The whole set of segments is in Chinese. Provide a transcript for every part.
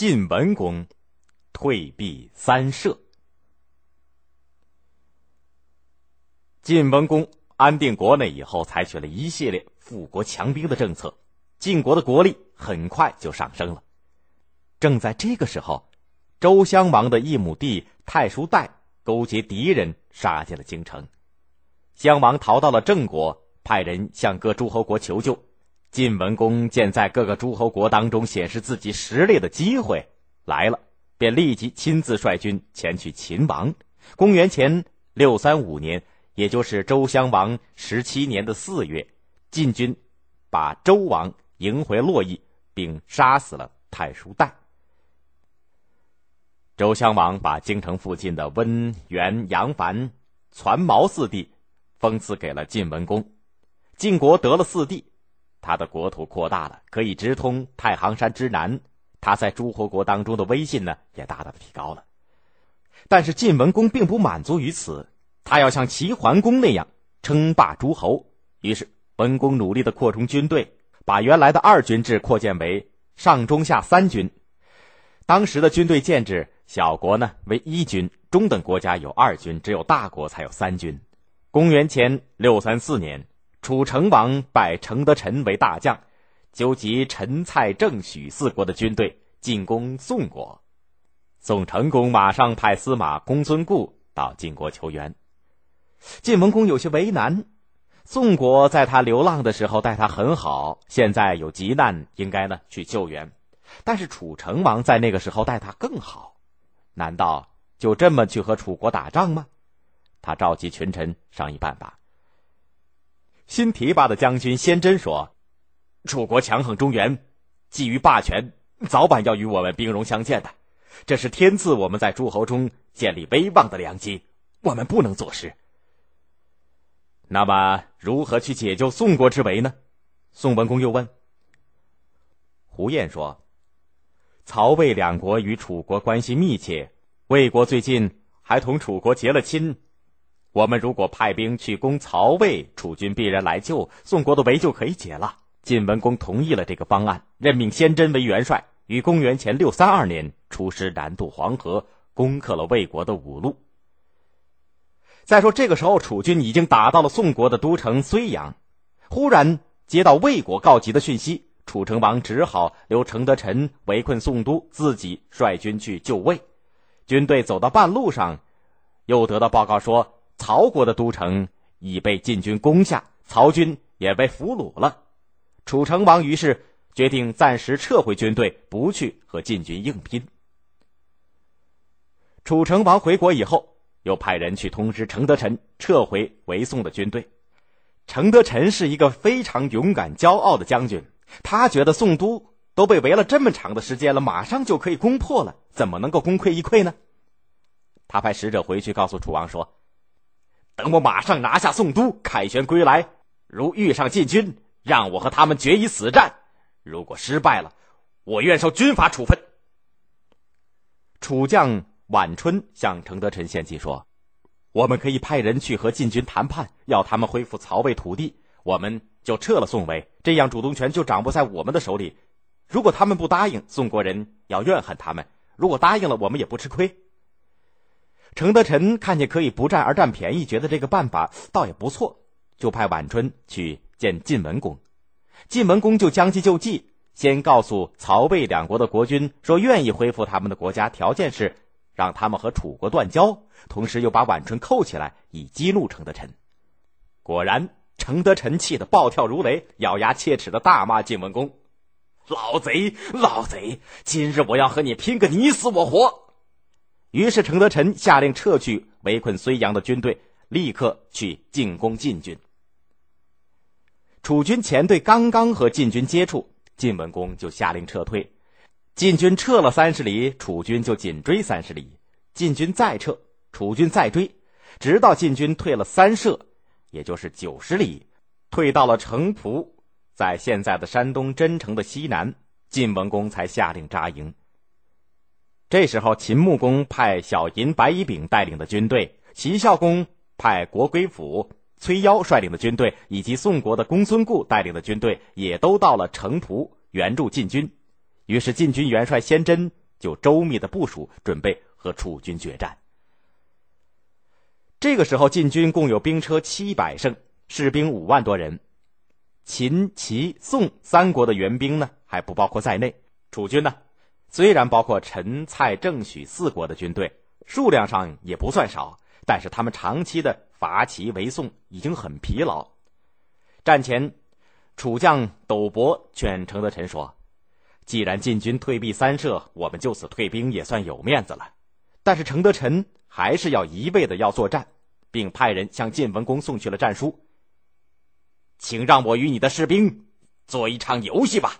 晋文公退避三舍。晋文公安定国内以后，采取了一系列富国强兵的政策，晋国的国力很快就上升了。正在这个时候，周襄王的一亩地太叔代勾结敌人杀进了京城，襄王逃到了郑国，派人向各诸侯国求救。晋文公见在各个诸侯国当中显示自己实力的机会来了，便立即亲自率军前去秦王。公元前六三五年。也就是周襄王十七年的四月，晋军把周王迎回洛邑，并杀死了太叔旦。周襄王把京城附近的温原、杨樊、攒毛四地封赐给了晋文公。晋国得了四地，他的国土扩大了，可以直通太行山之南。他在诸侯国当中的威信呢，也大大的提高了。但是晋文公并不满足于此。他要像齐桓公那样称霸诸侯，于是文公努力的扩充军队，把原来的二军制扩建为上中下三军。当时的军队建制，小国呢为一军，中等国家有二军，只有大国才有三军。公元前六三四年，楚成王拜程德臣为大将，纠集陈、蔡、郑、许四国的军队进攻宋国。宋成公马上派司马公孙固到晋国求援。晋文公有些为难，宋国在他流浪的时候待他很好，现在有急难，应该呢去救援。但是楚成王在那个时候待他更好，难道就这么去和楚国打仗吗？他召集群臣商议办法。新提拔的将军先真说：“楚国强横中原，觊觎霸权，早晚要与我们兵戎相见的。这是天赐我们在诸侯中建立威望的良机，我们不能坐视。”那么，如何去解救宋国之围呢？宋文公又问。胡彦说：“曹魏两国与楚国关系密切，魏国最近还同楚国结了亲。我们如果派兵去攻曹魏，楚军必然来救，宋国的围就可以解了。”晋文公同意了这个方案，任命先真为元帅，于公元前六三二年出师南渡黄河，攻克了魏国的五路。再说，这个时候楚军已经打到了宋国的都城睢阳，忽然接到魏国告急的讯息，楚成王只好留程德臣围困宋都，自己率军去救魏。军队走到半路上，又得到报告说曹国的都城已被晋军攻下，曹军也被俘虏了。楚成王于是决定暂时撤回军队，不去和晋军硬拼。楚成王回国以后。又派人去通知程德臣撤回围宋的军队。程德臣是一个非常勇敢、骄傲的将军，他觉得宋都都被围了这么长的时间了，马上就可以攻破了，怎么能够功亏一篑呢？他派使者回去告诉楚王说：“等我马上拿下宋都，凯旋归来，如遇上晋军，让我和他们决一死战。如果失败了，我愿受军法处分。”楚将。晚春向程德臣献计说：“我们可以派人去和晋军谈判，要他们恢复曹魏土地，我们就撤了宋魏，这样主动权就掌握在我们的手里。如果他们不答应，宋国人要怨恨他们；如果答应了，我们也不吃亏。”程德臣看见可以不战而占便宜，觉得这个办法倒也不错，就派晚春去见晋文公。晋文公就将计就计，先告诉曹魏两国的国君说愿意恢复他们的国家，条件是。让他们和楚国断交，同时又把晚春扣起来，以激怒程德臣。果然，程德臣气得暴跳如雷，咬牙切齿的大骂晋文公：“老贼，老贼！今日我要和你拼个你死我活！”于是，程德臣下令撤去围困睢阳的军队，立刻去进攻晋军。楚军前队刚刚和晋军接触，晋文公就下令撤退。晋军撤了三十里，楚军就紧追三十里。晋军再撤，楚军再追，直到晋军退了三舍，也就是九十里，退到了城濮，在现在的山东真城的西南，晋文公才下令扎营。这时候，秦穆公派小尹白乙丙带领的军队，齐孝公派国归府崔夭率领的军队，以及宋国的公孙固带领的军队，也都到了城濮援助晋军。于是，晋军元帅先真就周密的部署，准备和楚军决战。这个时候，晋军共有兵车七百乘，士兵五万多人。秦、齐、宋三国的援兵呢，还不包括在内。楚军呢，虽然包括陈、蔡、郑、许四国的军队，数量上也不算少，但是他们长期的伐齐为宋已经很疲劳。战前，楚将斗伯劝程德臣说：“既然晋军退避三舍，我们就此退兵也算有面子了。”但是程德臣。还是要一味的要作战，并派人向晋文公送去了战书。请让我与你的士兵做一场游戏吧。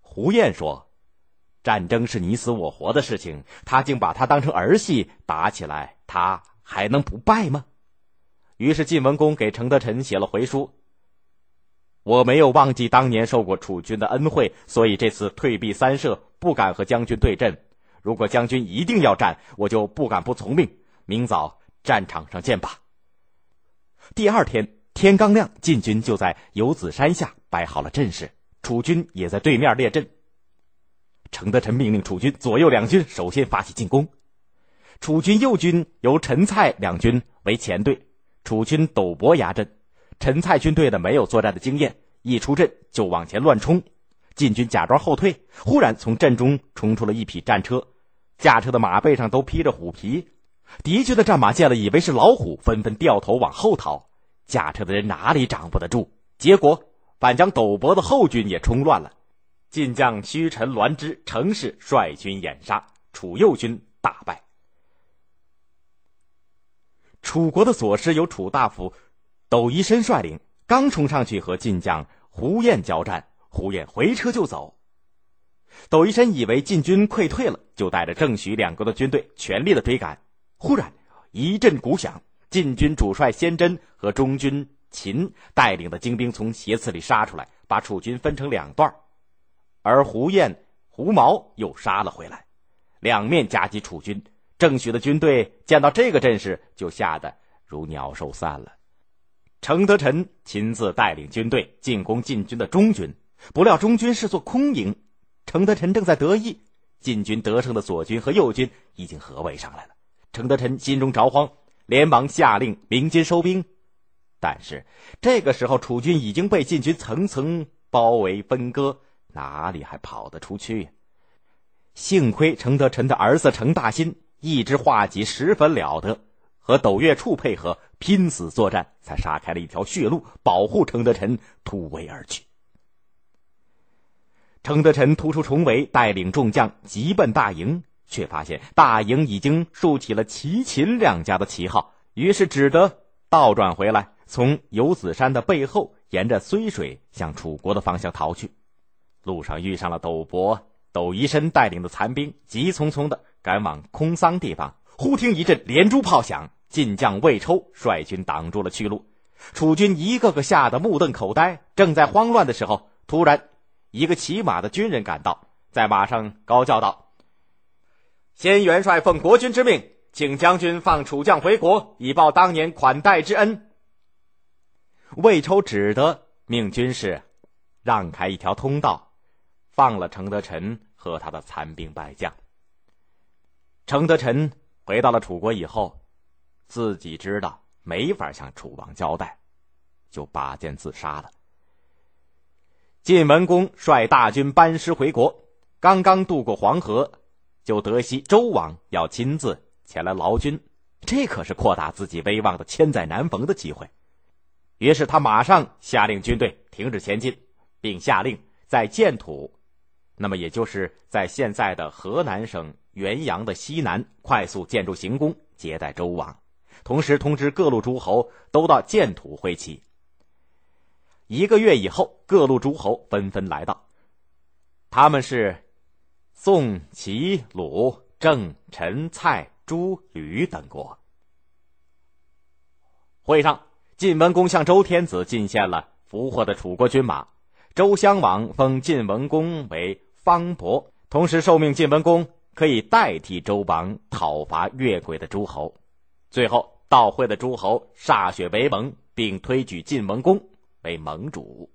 胡彦说：“战争是你死我活的事情，他竟把它当成儿戏打起来，他还能不败吗？”于是晋文公给程德臣写了回书：“我没有忘记当年受过楚军的恩惠，所以这次退避三舍，不敢和将军对阵。”如果将军一定要战，我就不敢不从命。明早战场上见吧。第二天天刚亮，晋军就在游子山下摆好了阵势，楚军也在对面列阵。程德臣命令楚军左右两军首先发起进攻。楚军右军由陈蔡两军为前队，楚军斗伯压阵。陈蔡军队的没有作战的经验，一出阵就往前乱冲。晋军假装后退，忽然从阵中冲出了一匹战车。驾车的马背上都披着虎皮，敌军的战马见了，以为是老虎，纷纷掉头往后逃。驾车的人哪里掌握得住？结果反将斗伯的后军也冲乱了。晋将虚臣栾之、程氏率军掩杀，楚右军大败。楚国的左师由楚大夫斗一身率领，刚冲上去和晋将胡彦交战，胡彦回车就走。斗一身以为晋军溃退了，就带着郑许两国的军队全力的追赶。忽然一阵鼓响，晋军主帅先真和中军秦带领的精兵从斜刺里杀出来，把楚军分成两段而胡彦、胡毛又杀了回来，两面夹击楚军。郑许的军队见到这个阵势，就吓得如鸟兽散了。程德臣亲自带领军队进攻晋军的中军，不料中军是座空营。程德臣正在得意，晋军得胜的左军和右军已经合围上来了。程德臣心中着慌，连忙下令鸣金收兵。但是这个时候，楚军已经被晋军层层包围分割，哪里还跑得出去？幸亏程德臣的儿子程大新一支画戟十分了得，和斗月处配合，拼死作战，才杀开了一条血路，保护程德臣突围而去。程德臣突出重围，带领众将急奔大营，却发现大营已经竖起了齐秦两家的旗号，于是只得倒转回来，从游子山的背后沿着睢水向楚国的方向逃去。路上遇上了斗伯、斗一申带领的残兵，急匆匆的赶往空桑地方。忽听一阵连珠炮响，晋将魏抽率军挡住了去路，楚军一个个吓得目瞪口呆。正在慌乱的时候，突然。一个骑马的军人赶到，在马上高叫道：“先元帅奉国君之命，请将军放楚将回国，以报当年款待之恩。”魏抽只得命军士让开一条通道，放了程德臣和他的残兵败将。程德臣回到了楚国以后，自己知道没法向楚王交代，就拔剑自杀了。晋文公率大军班师回国，刚刚渡过黄河，就得悉周王要亲自前来劳军，这可是扩大自己威望的千载难逢的机会。于是他马上下令军队停止前进，并下令在建土，那么也就是在现在的河南省原阳的西南，快速建筑行宫接待周王，同时通知各路诸侯都到建土会齐。一个月以后，各路诸侯纷纷来到。他们是宋、齐、鲁、郑、陈、蔡、朱、吕等国。会上，晋文公向周天子进献了俘获的楚国军马。周襄王封晋文公为方伯，同时受命晋文公可以代替周王讨伐越轨的诸侯。最后，到会的诸侯歃血为盟，并推举晋文公。为盟主。